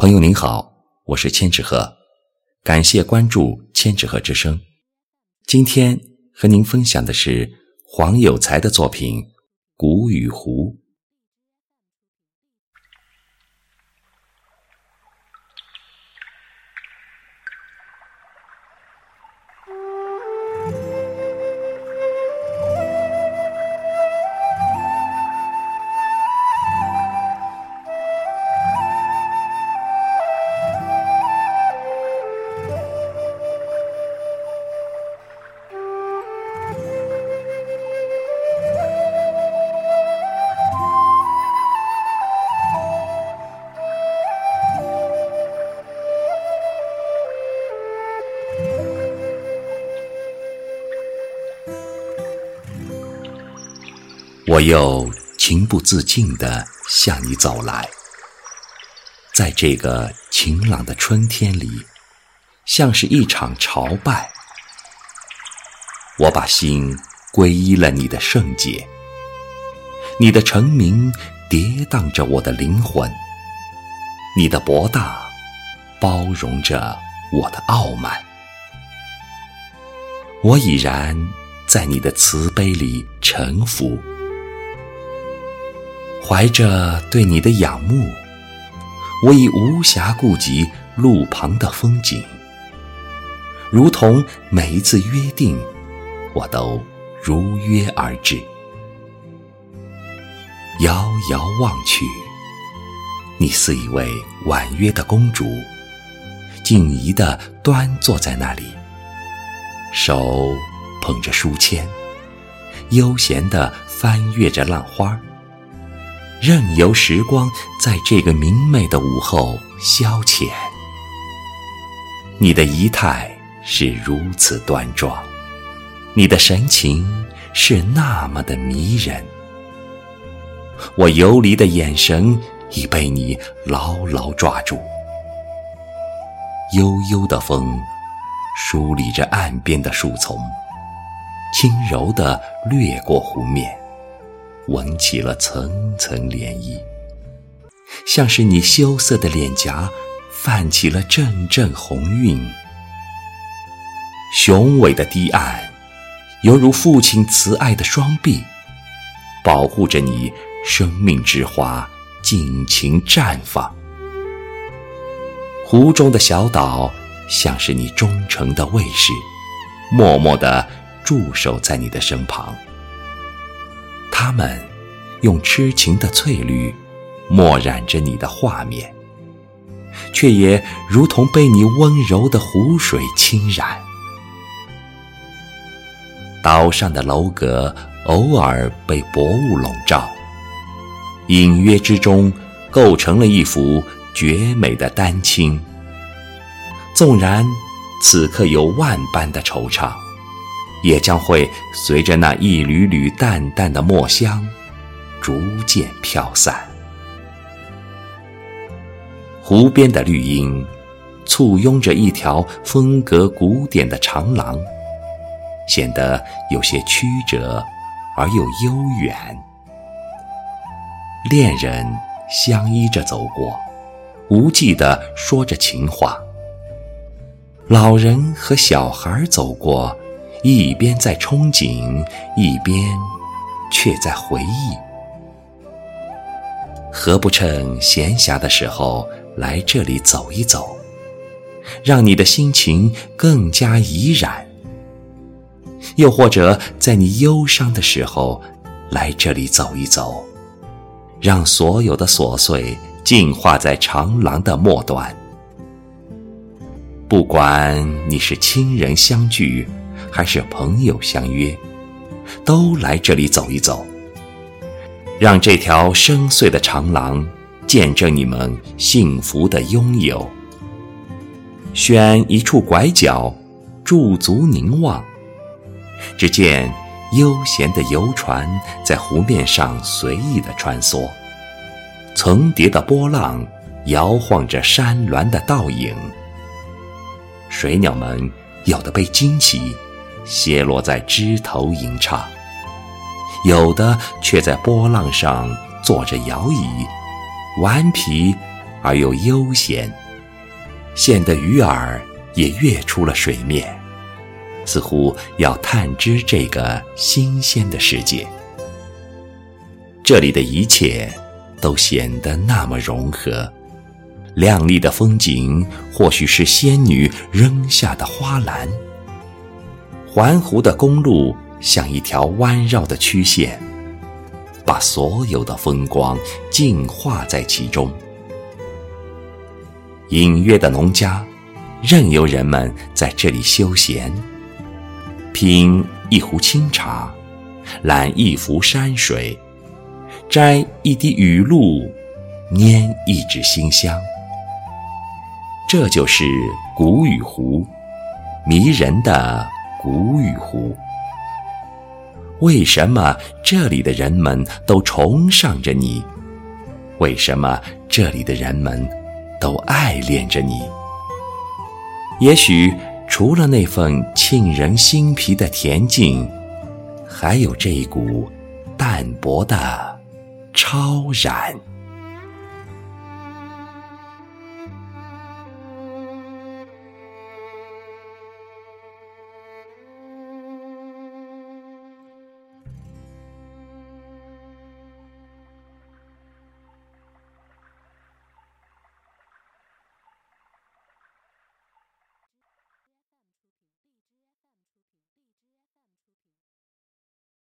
朋友您好，我是千纸鹤，感谢关注千纸鹤之声。今天和您分享的是黄有才的作品《谷与湖》。我又情不自禁地向你走来，在这个晴朗的春天里，像是一场朝拜。我把心皈依了你的圣洁，你的成名跌宕着我的灵魂，你的博大包容着我的傲慢。我已然在你的慈悲里臣服。怀着对你的仰慕，我已无暇顾及路旁的风景，如同每一次约定，我都如约而至。遥遥望去，你似一位婉约的公主，静怡的端坐在那里，手捧着书签，悠闲地翻阅着浪花。任由时光在这个明媚的午后消遣。你的仪态是如此端庄，你的神情是那么的迷人。我游离的眼神已被你牢牢抓住。悠悠的风梳理着岸边的树丛，轻柔地掠过湖面。吻起了层层涟漪，像是你羞涩的脸颊泛起了阵阵红晕。雄伟的堤岸，犹如父亲慈爱的双臂，保护着你生命之花尽情绽放。湖中的小岛，像是你忠诚的卫士，默默地驻守在你的身旁。他们用痴情的翠绿墨染着你的画面，却也如同被你温柔的湖水侵染。岛上的楼阁偶尔被薄雾笼罩，隐约之中构成了一幅绝美的丹青。纵然此刻有万般的惆怅。也将会随着那一缕缕淡淡的墨香，逐渐飘散。湖边的绿荫，簇拥着一条风格古典的长廊，显得有些曲折而又悠远。恋人相依着走过，无忌地说着情话。老人和小孩走过。一边在憧憬，一边却在回忆。何不趁闲暇的时候来这里走一走，让你的心情更加怡然？又或者在你忧伤的时候来这里走一走，让所有的琐碎净化在长廊的末端？不管你是亲人相聚。还是朋友相约，都来这里走一走，让这条深邃的长廊见证你们幸福的拥有。选一处拐角，驻足凝望，只见悠闲的游船在湖面上随意的穿梭，层叠的波浪摇晃着山峦的倒影，水鸟们有的被惊起。斜落在枝头吟唱，有的却在波浪上坐着摇椅，顽皮而又悠闲，显得鱼儿也跃出了水面，似乎要探知这个新鲜的世界。这里的一切都显得那么融合，亮丽的风景或许是仙女扔下的花篮。环湖的公路像一条弯绕的曲线，把所有的风光净化在其中。隐约的农家，任由人们在这里休闲，品一壶清茶，揽一幅山水，摘一滴雨露，拈一支馨香。这就是古雨湖，迷人的古雨湖。为什么这里的人们都崇尚着你？为什么这里的人们？都爱恋着你。也许除了那份沁人心脾的恬静，还有这一股淡泊的超然。